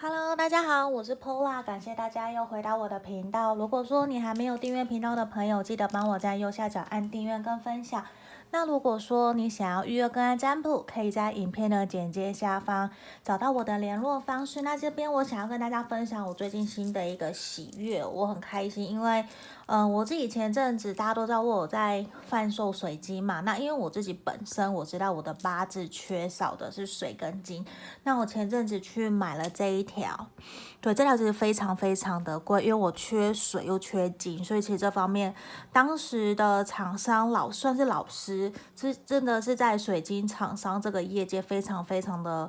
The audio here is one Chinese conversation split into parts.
Hello，大家好，我是 Pola，感谢大家又回到我的频道。如果说你还没有订阅频道的朋友，记得帮我在右下角按订阅跟分享。那如果说你想要预约个案占卜，可以在影片的简介下方找到我的联络方式。那这边我想要跟大家分享我最近新的一个喜悦，我很开心，因为，嗯、我自己前阵子大家都知道我有在贩售水晶嘛。那因为我自己本身我知道我的八字缺少的是水跟金，那我前阵子去买了这一条，对，这条其实非常非常的贵，因为我缺水又缺金，所以其实这方面当时的厂商老算是老师。是真的是在水晶厂商这个业界非常非常的，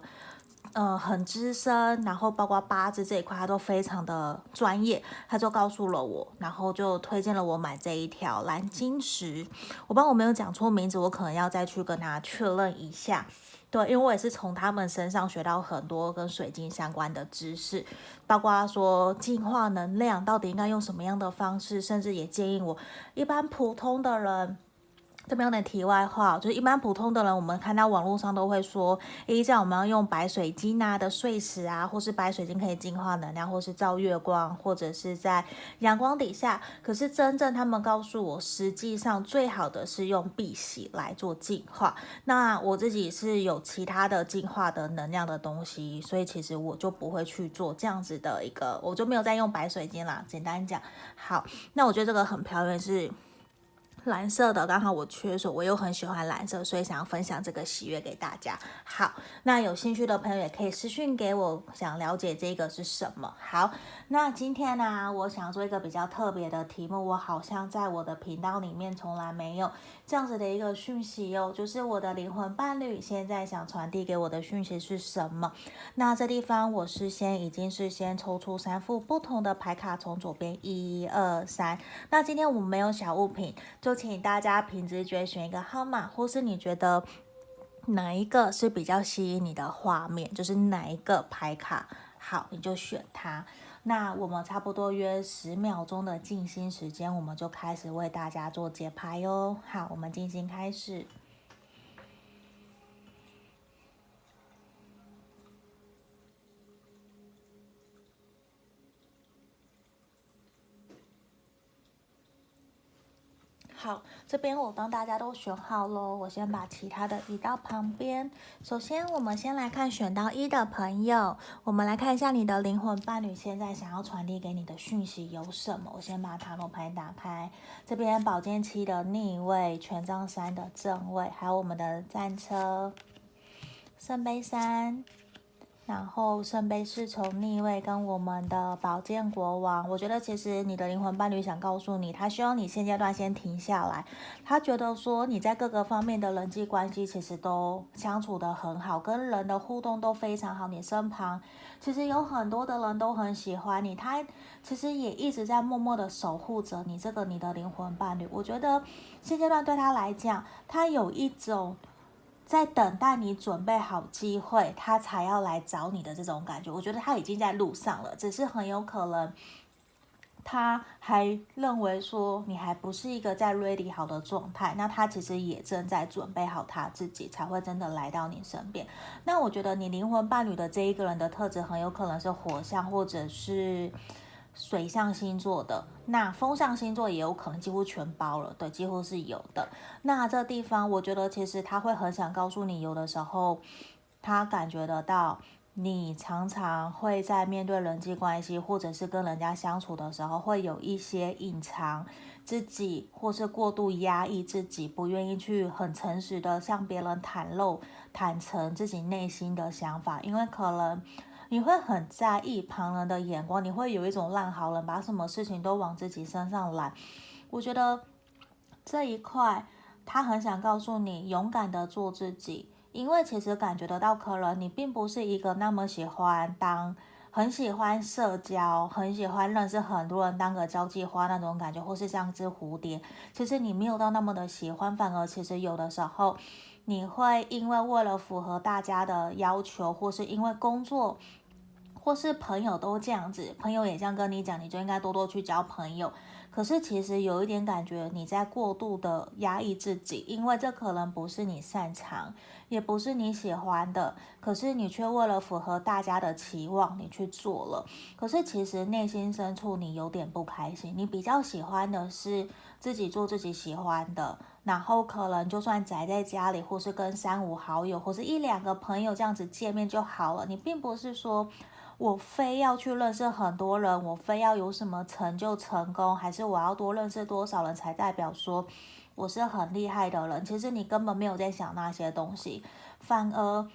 呃，很资深，然后包括八字这一块，他都非常的专业。他就告诉了我，然后就推荐了我买这一条蓝晶石。我帮我没有讲错名字，我可能要再去跟他确认一下。对，因为我也是从他们身上学到很多跟水晶相关的知识，包括说净化能量到底应该用什么样的方式，甚至也建议我一般普通的人。这边有点题外话，就是一般普通的人，我们看到网络上都会说，诶，这样我们要用白水晶啊的碎石啊，或是白水晶可以净化能量，或是照月光，或者是在阳光底下。可是真正他们告诉我，实际上最好的是用碧玺来做净化。那我自己是有其他的净化的能量的东西，所以其实我就不会去做这样子的一个，我就没有再用白水晶啦。简单讲，好，那我觉得这个很漂亮是。蓝色的刚好我缺水，我又很喜欢蓝色，所以想要分享这个喜悦给大家。好，那有兴趣的朋友也可以私信给我，想了解这个是什么。好，那今天呢，我想做一个比较特别的题目，我好像在我的频道里面从来没有这样子的一个讯息哦，就是我的灵魂伴侣现在想传递给我的讯息是什么？那这地方我事先已经是先抽出三副不同的牌卡，从左边一二三。那今天我们没有小物品，就请大家凭直觉选一个号码，或是你觉得哪一个是比较吸引你的画面，就是哪一个牌卡好，你就选它。那我们差不多约十秒钟的静心时间，我们就开始为大家做节拍哟。好，我们静心开始。这边我帮大家都选好喽。我先把其他的移到旁边。首先，我们先来看选到一的朋友，我们来看一下你的灵魂伴侣现在想要传递给你的讯息有什么。我先把塔罗牌打开，这边宝剑七的逆位，权杖三的正位，还有我们的战车，圣杯三。然后圣杯侍从逆位跟我们的宝剑国王，我觉得其实你的灵魂伴侣想告诉你，他希望你现阶段先停下来。他觉得说你在各个方面的人际关系其实都相处得很好，跟人的互动都非常好。你身旁其实有很多的人都很喜欢你，他其实也一直在默默的守护着你这个你的灵魂伴侣。我觉得现阶段对他来讲，他有一种。在等待你准备好机会，他才要来找你的这种感觉，我觉得他已经在路上了，只是很有可能他还认为说你还不是一个在 ready 好的状态，那他其实也正在准备好他自己，才会真的来到你身边。那我觉得你灵魂伴侣的这一个人的特质很有可能是火象或者是。水象星座的，那风象星座也有可能几乎全包了，对，几乎是有的。那这地方，我觉得其实他会很想告诉你，有的时候他感觉得到，你常常会在面对人际关系或者是跟人家相处的时候，会有一些隐藏自己，或是过度压抑自己，不愿意去很诚实的向别人袒露、坦诚自己内心的想法，因为可能。你会很在意旁人的眼光，你会有一种烂好人，把什么事情都往自己身上揽。我觉得这一块，他很想告诉你，勇敢的做自己，因为其实感觉得到，可能你并不是一个那么喜欢当，很喜欢社交，很喜欢认识很多人，当个交际花那种感觉，或是像只蝴蝶。其实你没有到那么的喜欢，反而其实有的时候，你会因为为了符合大家的要求，或是因为工作。或是朋友都这样子，朋友也这样跟你讲，你就应该多多去交朋友。可是其实有一点感觉你在过度的压抑自己，因为这可能不是你擅长，也不是你喜欢的，可是你却为了符合大家的期望，你去做了。可是其实内心深处你有点不开心，你比较喜欢的是自己做自己喜欢的，然后可能就算宅在家里，或是跟三五好友，或是一两个朋友这样子见面就好了。你并不是说。我非要去认识很多人，我非要有什么成就成功，还是我要多认识多少人才代表说我是很厉害的人？其实你根本没有在想那些东西，反而。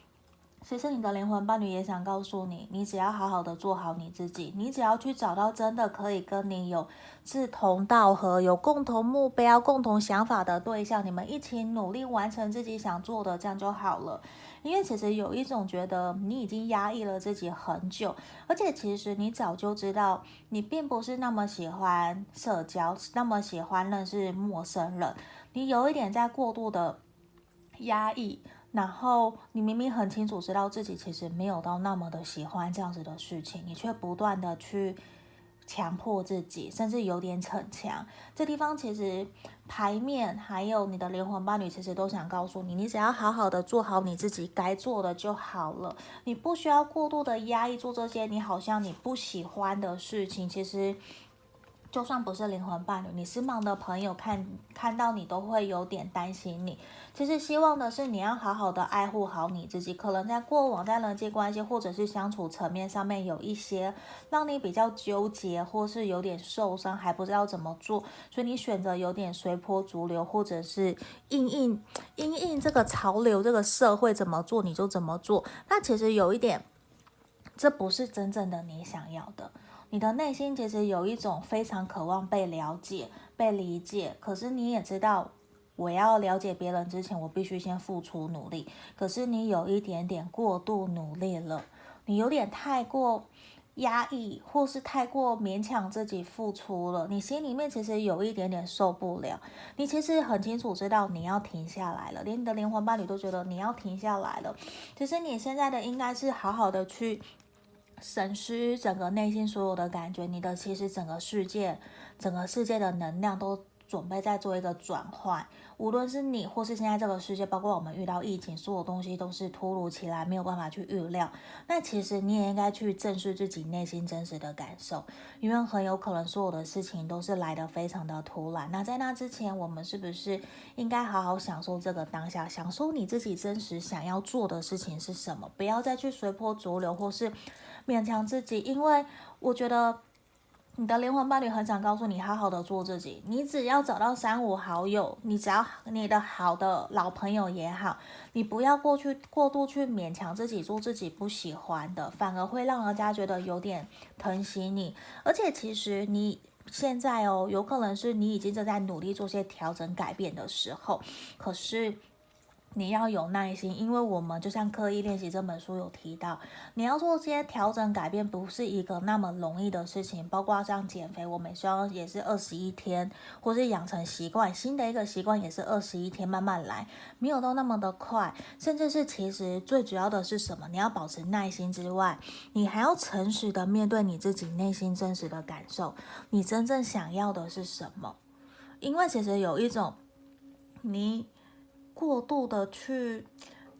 其实你的灵魂伴侣也想告诉你，你只要好好的做好你自己，你只要去找到真的可以跟你有志同道合、有共同目标、共同想法的对象，你们一起努力完成自己想做的，这样就好了。因为其实有一种觉得你已经压抑了自己很久，而且其实你早就知道，你并不是那么喜欢社交，那么喜欢认识陌生人，你有一点在过度的压抑。然后你明明很清楚知道自己其实没有到那么的喜欢这样子的事情，你却不断的去强迫自己，甚至有点逞强。这地方其实牌面还有你的灵魂伴侣其实都想告诉你，你只要好好的做好你自己该做的就好了，你不需要过度的压抑做这些你好像你不喜欢的事情，其实。就算不是灵魂伴侣，你身旁的朋友看看到你都会有点担心你。其实希望的是你要好好的爱护好你自己。可能在过往在人际关系或者是相处层面上面有一些让你比较纠结，或是有点受伤，还不知道怎么做，所以你选择有点随波逐流，或者是因应因应这个潮流，这个社会怎么做你就怎么做。那其实有一点，这不是真正的你想要的。你的内心其实有一种非常渴望被了解、被理解，可是你也知道，我要了解别人之前，我必须先付出努力。可是你有一点点过度努力了，你有点太过压抑，或是太过勉强自己付出了。你心里面其实有一点点受不了，你其实很清楚知道你要停下来了，连你的灵魂伴侣都觉得你要停下来了。其实你现在的应该是好好的去。审视整个内心所有的感觉，你的其实整个世界，整个世界的能量都准备在做一个转换。无论是你，或是现在这个世界，包括我们遇到疫情，所有东西都是突如其来，没有办法去预料。那其实你也应该去正视自己内心真实的感受，因为很有可能所有的事情都是来得非常的突然。那在那之前，我们是不是应该好好享受这个当下，享受你自己真实想要做的事情是什么？不要再去随波逐流，或是勉强自己，因为我觉得。你的灵魂伴侣很想告诉你，好好的做自己。你只要找到三五好友，你只要你的好的老朋友也好，你不要过去过度去勉强自己做自己不喜欢的，反而会让人家觉得有点疼惜你。而且其实你现在哦，有可能是你已经正在努力做些调整改变的时候，可是。你要有耐心，因为我们就像刻意练习这本书有提到，你要做这些调整改变，不是一个那么容易的事情。包括像减肥，我们希望也是二十一天，或是养成习惯，新的一个习惯也是二十一天慢慢来，没有到那么的快。甚至是其实最主要的是什么？你要保持耐心之外，你还要诚实的面对你自己内心真实的感受，你真正想要的是什么？因为其实有一种你。过度的去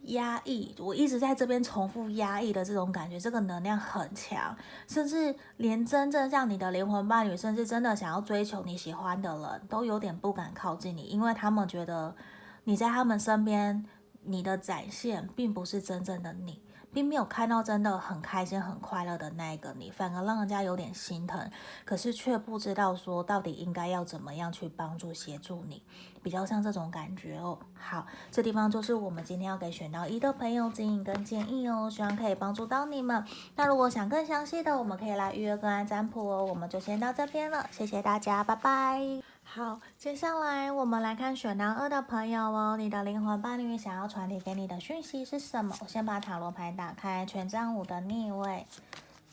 压抑，我一直在这边重复压抑的这种感觉，这个能量很强，甚至连真正像你的灵魂伴侣，甚至真的想要追求你喜欢的人都有点不敢靠近你，因为他们觉得你在他们身边，你的展现并不是真正的你。并没有看到真的很开心、很快乐的那一个你，反而让人家有点心疼，可是却不知道说到底应该要怎么样去帮助、协助你，比较像这种感觉哦。好，这地方就是我们今天要给选到一的朋友指引跟建议哦，希望可以帮助到你们。那如果想更详细的，我们可以来预约个案占卜哦。我们就先到这边了，谢谢大家，拜拜。好，接下来我们来看选到二的朋友哦，你的灵魂伴侣想要传递给你的讯息是什么？我先把塔罗牌打开，权杖五的逆位，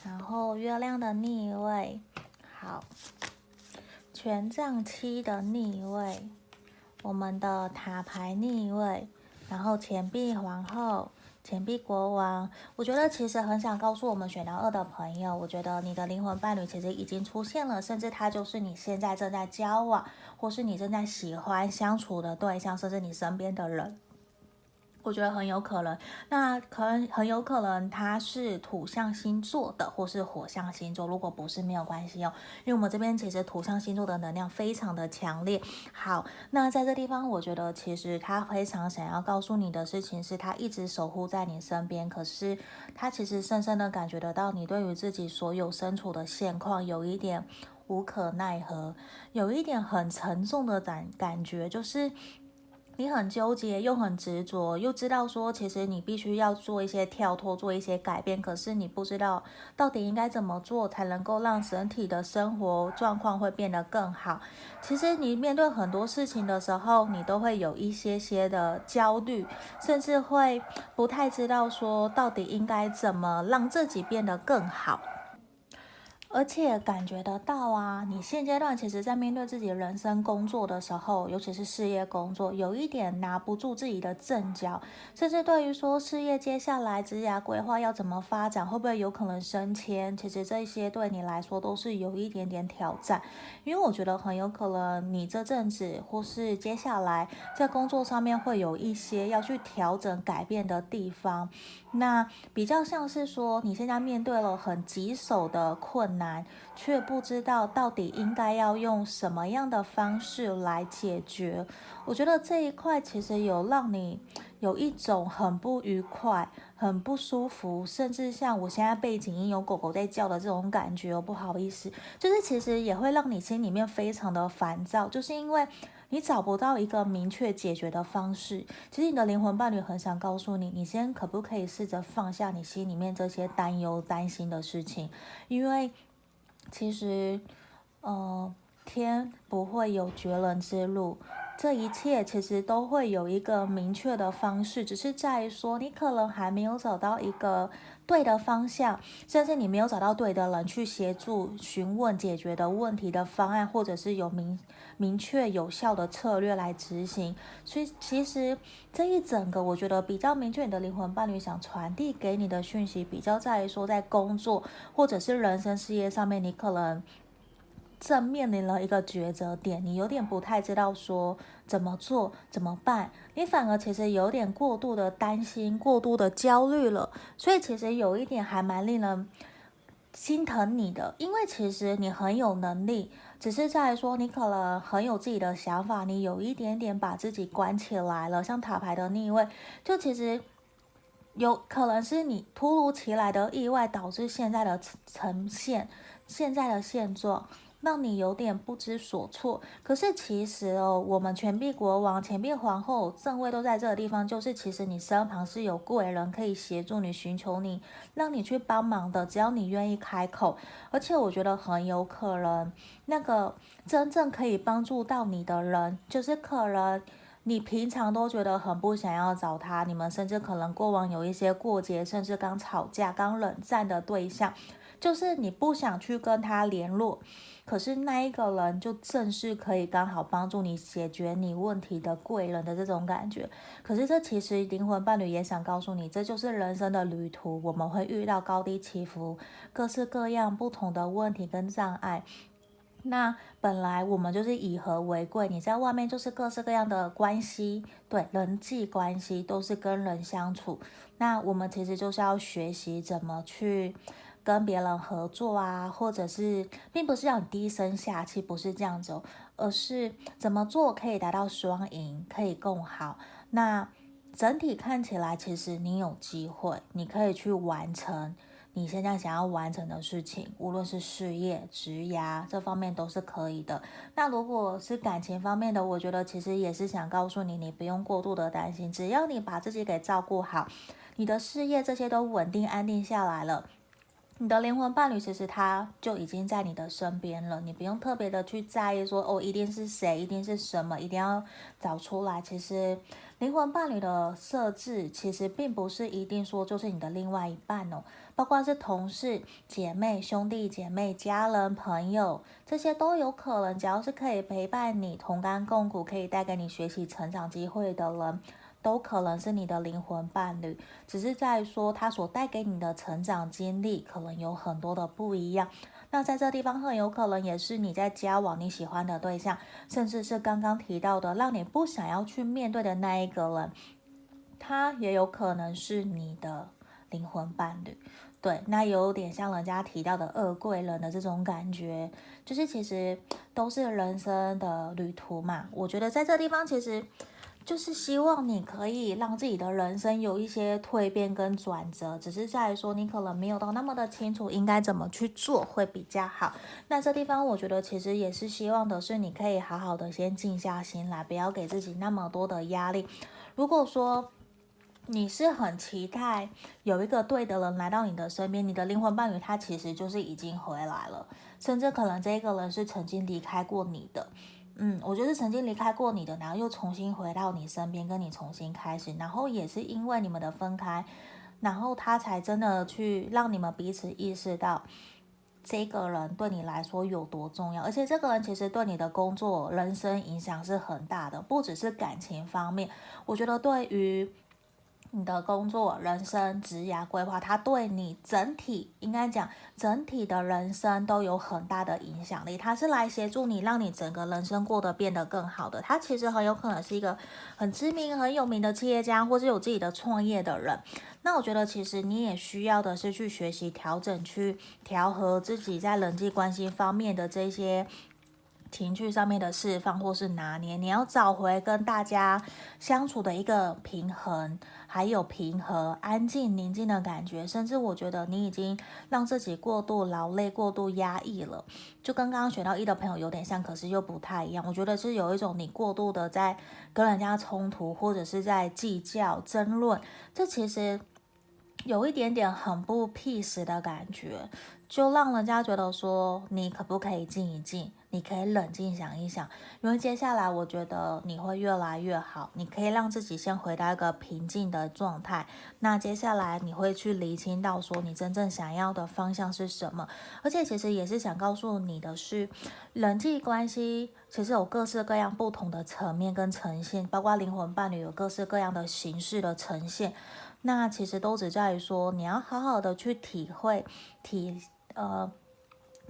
然后月亮的逆位，好，权杖七的逆位，我们的塔牌逆位，然后钱币皇后，钱币国王，我觉得其实很想告诉我们选到二的朋友，我觉得你的灵魂伴侣其实已经出现了，甚至他就是你现在正在交往，或是你正在喜欢相处的对象，甚至你身边的人。我觉得很有可能，那可能很有可能他是土象星座的，或是火象星座。如果不是，没有关系哦，因为我们这边其实土象星座的能量非常的强烈。好，那在这地方，我觉得其实他非常想要告诉你的事情是，他一直守护在你身边。可是他其实深深的感觉得到，你对于自己所有身处的现况有一点无可奈何，有一点很沉重的感感觉，就是。你很纠结，又很执着，又知道说，其实你必须要做一些跳脱，做一些改变。可是你不知道到底应该怎么做，才能够让整体的生活状况会变得更好。其实你面对很多事情的时候，你都会有一些些的焦虑，甚至会不太知道说，到底应该怎么让自己变得更好。而且感觉得到啊，你现阶段其实，在面对自己人生工作的时候，尤其是事业工作，有一点拿不住自己的阵脚，甚至对于说事业接下来职涯规划要怎么发展，会不会有可能升迁，其实这些对你来说都是有一点点挑战。因为我觉得很有可能你这阵子或是接下来在工作上面会有一些要去调整改变的地方，那比较像是说你现在面对了很棘手的困难。却不知道到底应该要用什么样的方式来解决。我觉得这一块其实有让你有一种很不愉快、很不舒服，甚至像我现在背景音有狗狗在叫的这种感觉。不好意思，就是其实也会让你心里面非常的烦躁，就是因为你找不到一个明确解决的方式。其实你的灵魂伴侣很想告诉你，你先可不可以试着放下你心里面这些担忧、担心的事情，因为。其实，呃，天不会有绝人之路，这一切其实都会有一个明确的方式，只是在于说你可能还没有找到一个对的方向，甚至你没有找到对的人去协助询问解决的问题的方案，或者是有明明确有效的策略来执行。所以，其实这一整个，我觉得比较明确，你的灵魂伴侣想传递给你的讯息，比较在于说，在工作或者是人生事业上面，你可能。正面临了一个抉择点，你有点不太知道说怎么做怎么办，你反而其实有点过度的担心，过度的焦虑了，所以其实有一点还蛮令人心疼你的，因为其实你很有能力，只是在说你可能很有自己的想法，你有一点点把自己关起来了，像塔牌的逆位，就其实有可能是你突如其来的意外导致现在的呈现，现在的现状。让你有点不知所措。可是其实哦，我们钱币国王、钱币皇后正位都在这个地方，就是其实你身旁是有贵人可以协助你、寻求你、让你去帮忙的。只要你愿意开口，而且我觉得很有可能，那个真正可以帮助到你的人，就是可能你平常都觉得很不想要找他，你们甚至可能过往有一些过节，甚至刚吵架、刚冷战的对象，就是你不想去跟他联络。可是那一个人就正是可以刚好帮助你解决你问题的贵人的这种感觉。可是这其实灵魂伴侣也想告诉你，这就是人生的旅途，我们会遇到高低起伏、各式各样不同的问题跟障碍。那本来我们就是以和为贵，你在外面就是各式各样的关系，对，人际关系都是跟人相处。那我们其实就是要学习怎么去。跟别人合作啊，或者是，并不是让你低声下气，不是这样子哦，而是怎么做可以达到双赢，可以更好。那整体看起来，其实你有机会，你可以去完成你现在想要完成的事情，无论是事业、职业这方面都是可以的。那如果是感情方面的，我觉得其实也是想告诉你，你不用过度的担心，只要你把自己给照顾好，你的事业这些都稳定安定下来了。你的灵魂伴侣其实他就已经在你的身边了，你不用特别的去在意说哦，一定是谁，一定是什么，一定要找出来。其实灵魂伴侣的设置其实并不是一定说就是你的另外一半哦，包括是同事、姐妹、兄弟姐妹、家人、朋友，这些都有可能。只要是可以陪伴你、同甘共苦、可以带给你学习成长机会的人，都可能是你的灵魂伴侣，只是在说他所带给你的成长经历可能有很多的不一样。那在这地方很有可能也是你在交往你喜欢的对象，甚至是刚刚提到的让你不想要去面对的那一个人，他也有可能是你的灵魂伴侣。对，那有点像人家提到的二贵人的这种感觉，就是其实都是人生的旅途嘛。我觉得在这地方其实。就是希望你可以让自己的人生有一些蜕变跟转折，只是在说你可能没有到那么的清楚应该怎么去做会比较好。那这地方我觉得其实也是希望的是你可以好好的先静下心来，不要给自己那么多的压力。如果说你是很期待有一个对的人来到你的身边，你的灵魂伴侣他其实就是已经回来了，甚至可能这个人是曾经离开过你的。嗯，我觉得曾经离开过你的，然后又重新回到你身边，跟你重新开始，然后也是因为你们的分开，然后他才真的去让你们彼此意识到这个人对你来说有多重要，而且这个人其实对你的工作、人生影响是很大的，不只是感情方面，我觉得对于。你的工作、人生、职业规划，它对你整体应该讲整体的人生都有很大的影响力。它是来协助你，让你整个人生过得变得更好的。它其实很有可能是一个很知名、很有名的企业家，或是有自己的创业的人。那我觉得，其实你也需要的是去学习调整、去调和自己在人际关系方面的这些。情绪上面的释放或是拿捏，你要找回跟大家相处的一个平衡，还有平和、安静、宁静的感觉。甚至我觉得你已经让自己过度劳累、过度压抑了，就跟刚刚选到一的朋友有点像，可是又不太一样。我觉得是有一种你过度的在跟人家冲突，或者是在计较、争论，这其实有一点点很不 peace 的感觉，就让人家觉得说你可不可以静一静？你可以冷静想一想，因为接下来我觉得你会越来越好。你可以让自己先回到一个平静的状态。那接下来你会去厘清到说你真正想要的方向是什么。而且其实也是想告诉你的是，人际关系其实有各式各样不同的层面跟呈现，包括灵魂伴侣有各式各样的形式的呈现。那其实都只在于说你要好好的去体会体呃。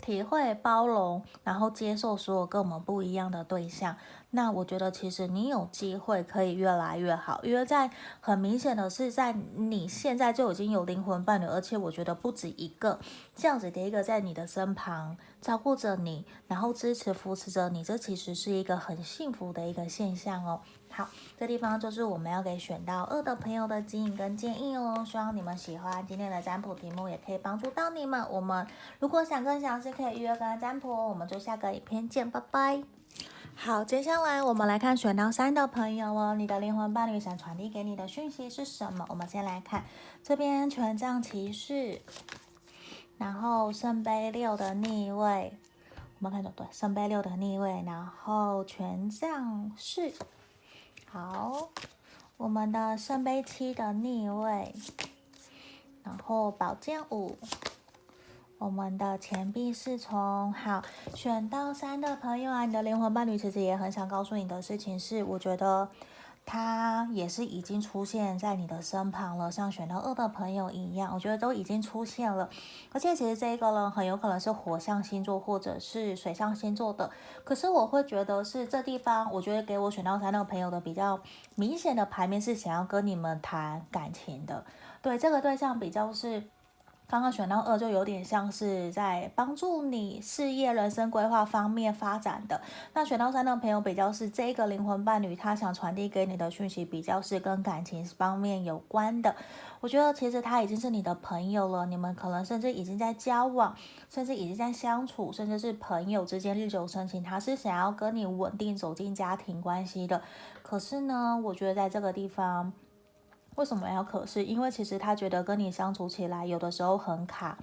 体会、包容，然后接受所有跟我们不一样的对象。那我觉得，其实你有机会可以越来越好，因为在很明显的是，在你现在就已经有灵魂伴侣，而且我觉得不止一个这样子的一个在你的身旁照顾着你，然后支持扶持着你，这其实是一个很幸福的一个现象哦。好，这地方就是我们要给选到二的朋友的指引跟建议哦。希望你们喜欢今天的占卜题目，也可以帮助到你们。我们如果想更详细，可以预约跟占卜。我们就下个影片见，拜拜。好，接下来我们来看选到三的朋友哦，你的灵魂伴侣想传递给你的讯息是什么？我们先来看这边权杖骑士，然后圣杯六的逆位，我们看到对，圣杯六的逆位，然后权杖四。好，我们的圣杯七的逆位，然后宝剑五，我们的钱币侍从。好，选到三的朋友啊，你的灵魂伴侣其实也很想告诉你的事情是，我觉得。他也是已经出现在你的身旁了，像选到二的朋友一样，我觉得都已经出现了。而且其实这一个人很有可能是火象星座或者是水象星座的，可是我会觉得是这地方，我觉得给我选到三那个朋友的比较明显的牌面是想要跟你们谈感情的，对，这个对象比较是。刚刚选到二，就有点像是在帮助你事业、人生规划方面发展的。那选到三的朋友，比较是这个灵魂伴侣，他想传递给你的讯息，比较是跟感情方面有关的。我觉得其实他已经是你的朋友了，你们可能甚至已经在交往，甚至已经在相处，甚至是朋友之间日久生情。他是想要跟你稳定走进家庭关系的。可是呢，我觉得在这个地方。为什么要可是？因为其实他觉得跟你相处起来有的时候很卡，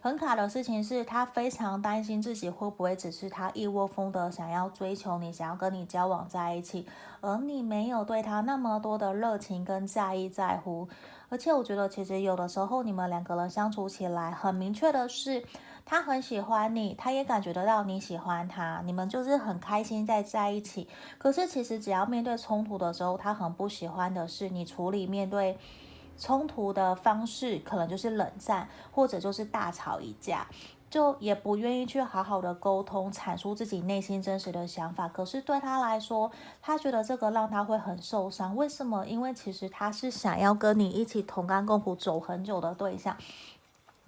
很卡的事情是他非常担心自己会不会只是他一窝蜂的想要追求你，想要跟你交往在一起，而你没有对他那么多的热情跟在意在乎。而且我觉得其实有的时候你们两个人相处起来，很明确的是，他很喜欢你，他也感觉得到你喜欢他，你们就是很开心在在一起。可是其实只要面对冲突的时候，他很不喜欢的是你处理面对冲突的方式，可能就是冷战，或者就是大吵一架。就也不愿意去好好的沟通，阐述自己内心真实的想法。可是对他来说，他觉得这个让他会很受伤。为什么？因为其实他是想要跟你一起同甘共苦走很久的对象，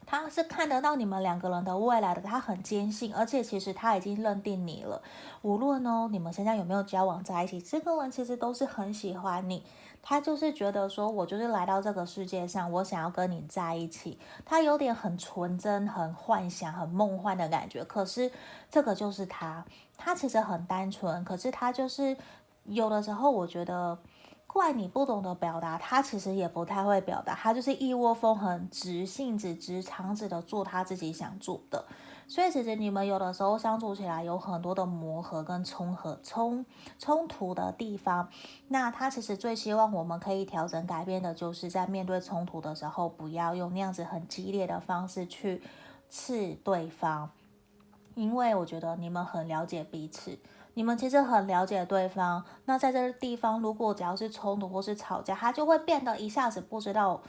他是看得到你们两个人的未来的，他很坚信，而且其实他已经认定你了。无论哦，你们现在有没有交往在一起，这个人其实都是很喜欢你。他就是觉得说，我就是来到这个世界上，我想要跟你在一起。他有点很纯真、很幻想、很梦幻的感觉。可是这个就是他，他其实很单纯。可是他就是有的时候，我觉得怪你不懂得表达。他其实也不太会表达，他就是一窝蜂、很直性子、直肠子的做他自己想做的。所以其实你们有的时候相处起来有很多的磨合跟冲合冲冲突的地方，那他其实最希望我们可以调整改变的，就是在面对冲突的时候，不要用那样子很激烈的方式去刺对方，因为我觉得你们很了解彼此，你们其实很了解对方。那在这个地方，如果只要是冲突或是吵架，他就会变得一下子不知道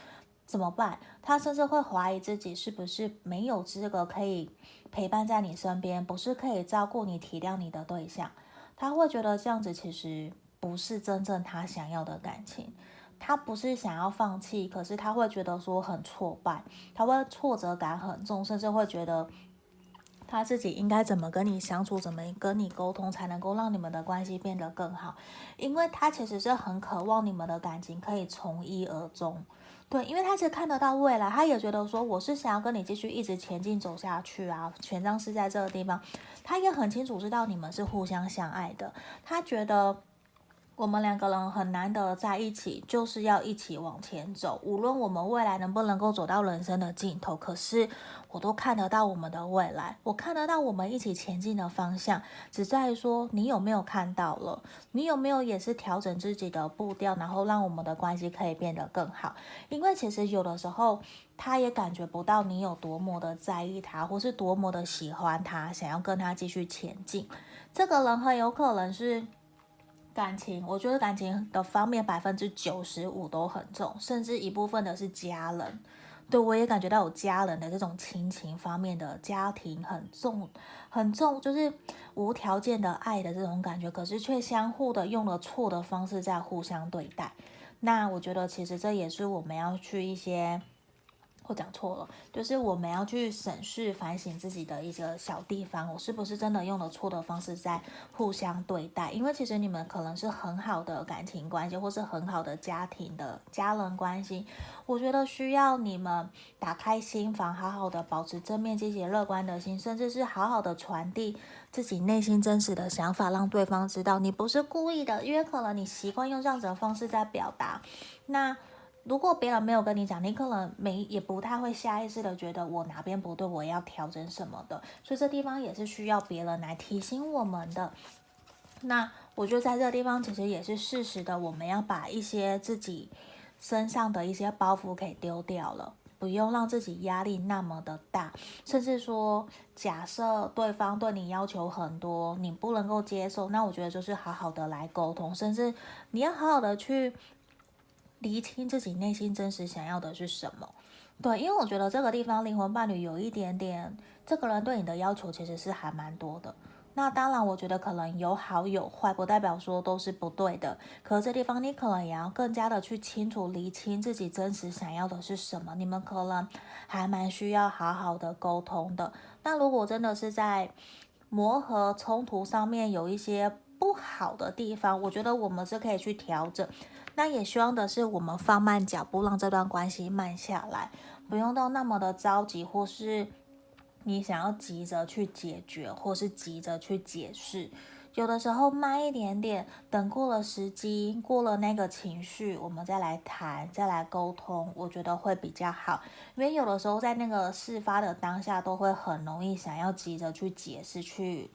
怎么办，他甚至会怀疑自己是不是没有资格可以。陪伴在你身边，不是可以照顾你、体谅你的对象，他会觉得这样子其实不是真正他想要的感情。他不是想要放弃，可是他会觉得说很挫败，他会挫折感很重，甚至会觉得他自己应该怎么跟你相处，怎么跟你沟通，才能够让你们的关系变得更好。因为他其实是很渴望你们的感情可以从一而终。对，因为他其实看得到未来，他也觉得说，我是想要跟你继续一直前进走下去啊。权杖是在这个地方，他也很清楚知道你们是互相相爱的，他觉得。我们两个人很难得在一起，就是要一起往前走。无论我们未来能不能够走到人生的尽头，可是我都看得到我们的未来，我看得到我们一起前进的方向。只在说，你有没有看到了？你有没有也是调整自己的步调，然后让我们的关系可以变得更好？因为其实有的时候，他也感觉不到你有多么的在意他，或是多么的喜欢他，想要跟他继续前进。这个人很有可能是。感情，我觉得感情的方面百分之九十五都很重，甚至一部分的是家人。对，我也感觉到有家人的这种亲情方面的家庭很重，很重，就是无条件的爱的这种感觉，可是却相互的用了错的方式在互相对待。那我觉得其实这也是我们要去一些。我讲错了，就是我们要去审视、反省自己的一个小地方，我是不是真的用了错的方式在互相对待？因为其实你们可能是很好的感情关系，或是很好的家庭的家人关系，我觉得需要你们打开心房，好好的保持正面、积极、乐观的心，甚至是好好的传递自己内心真实的想法，让对方知道你不是故意的，因为可能你习惯用这样子的方式在表达，那。如果别人没有跟你讲，你可能没也不太会下意识的觉得我哪边不对，我要调整什么的，所以这地方也是需要别人来提醒我们的。那我觉得在这个地方其实也是适时的，我们要把一些自己身上的一些包袱给丢掉了，不用让自己压力那么的大，甚至说假设对方对你要求很多，你不能够接受，那我觉得就是好好的来沟通，甚至你要好好的去。厘清自己内心真实想要的是什么，对，因为我觉得这个地方灵魂伴侣有一点点，这个人对你的要求其实是还蛮多的。那当然，我觉得可能有好有坏，不代表说都是不对的。可这地方你可能也要更加的去清楚厘清自己真实想要的是什么。你们可能还蛮需要好好的沟通的。那如果真的是在磨合冲突上面有一些不好的地方，我觉得我们是可以去调整。那也希望的是，我们放慢脚步，让这段关系慢下来，不用到那么的着急，或是你想要急着去解决，或是急着去解释。有的时候慢一点点，等过了时机，过了那个情绪，我们再来谈，再来沟通，我觉得会比较好。因为有的时候在那个事发的当下，都会很容易想要急着去解释，去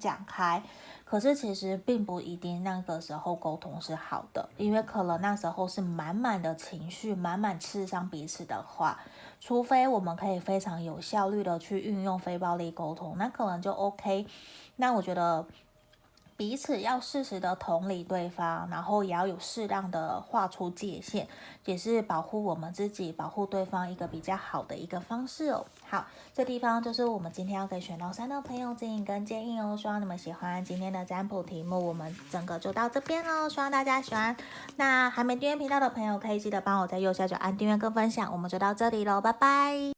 讲开。可是其实并不一定那个时候沟通是好的，因为可能那时候是满满的情绪，满满刺伤彼此的话，除非我们可以非常有效率的去运用非暴力沟通，那可能就 OK。那我觉得。彼此要适时的同理对方，然后也要有适当的划出界限，也是保护我们自己、保护对方一个比较好的一个方式哦。好，这地方就是我们今天要给选到三的朋友指引跟建议哦。希望你们喜欢今天的占卜题目，我们整个就到这边喽。希望大家喜欢。那还没订阅频道的朋友，可以记得帮我在右下角按订阅跟分享。我们就到这里喽，拜拜。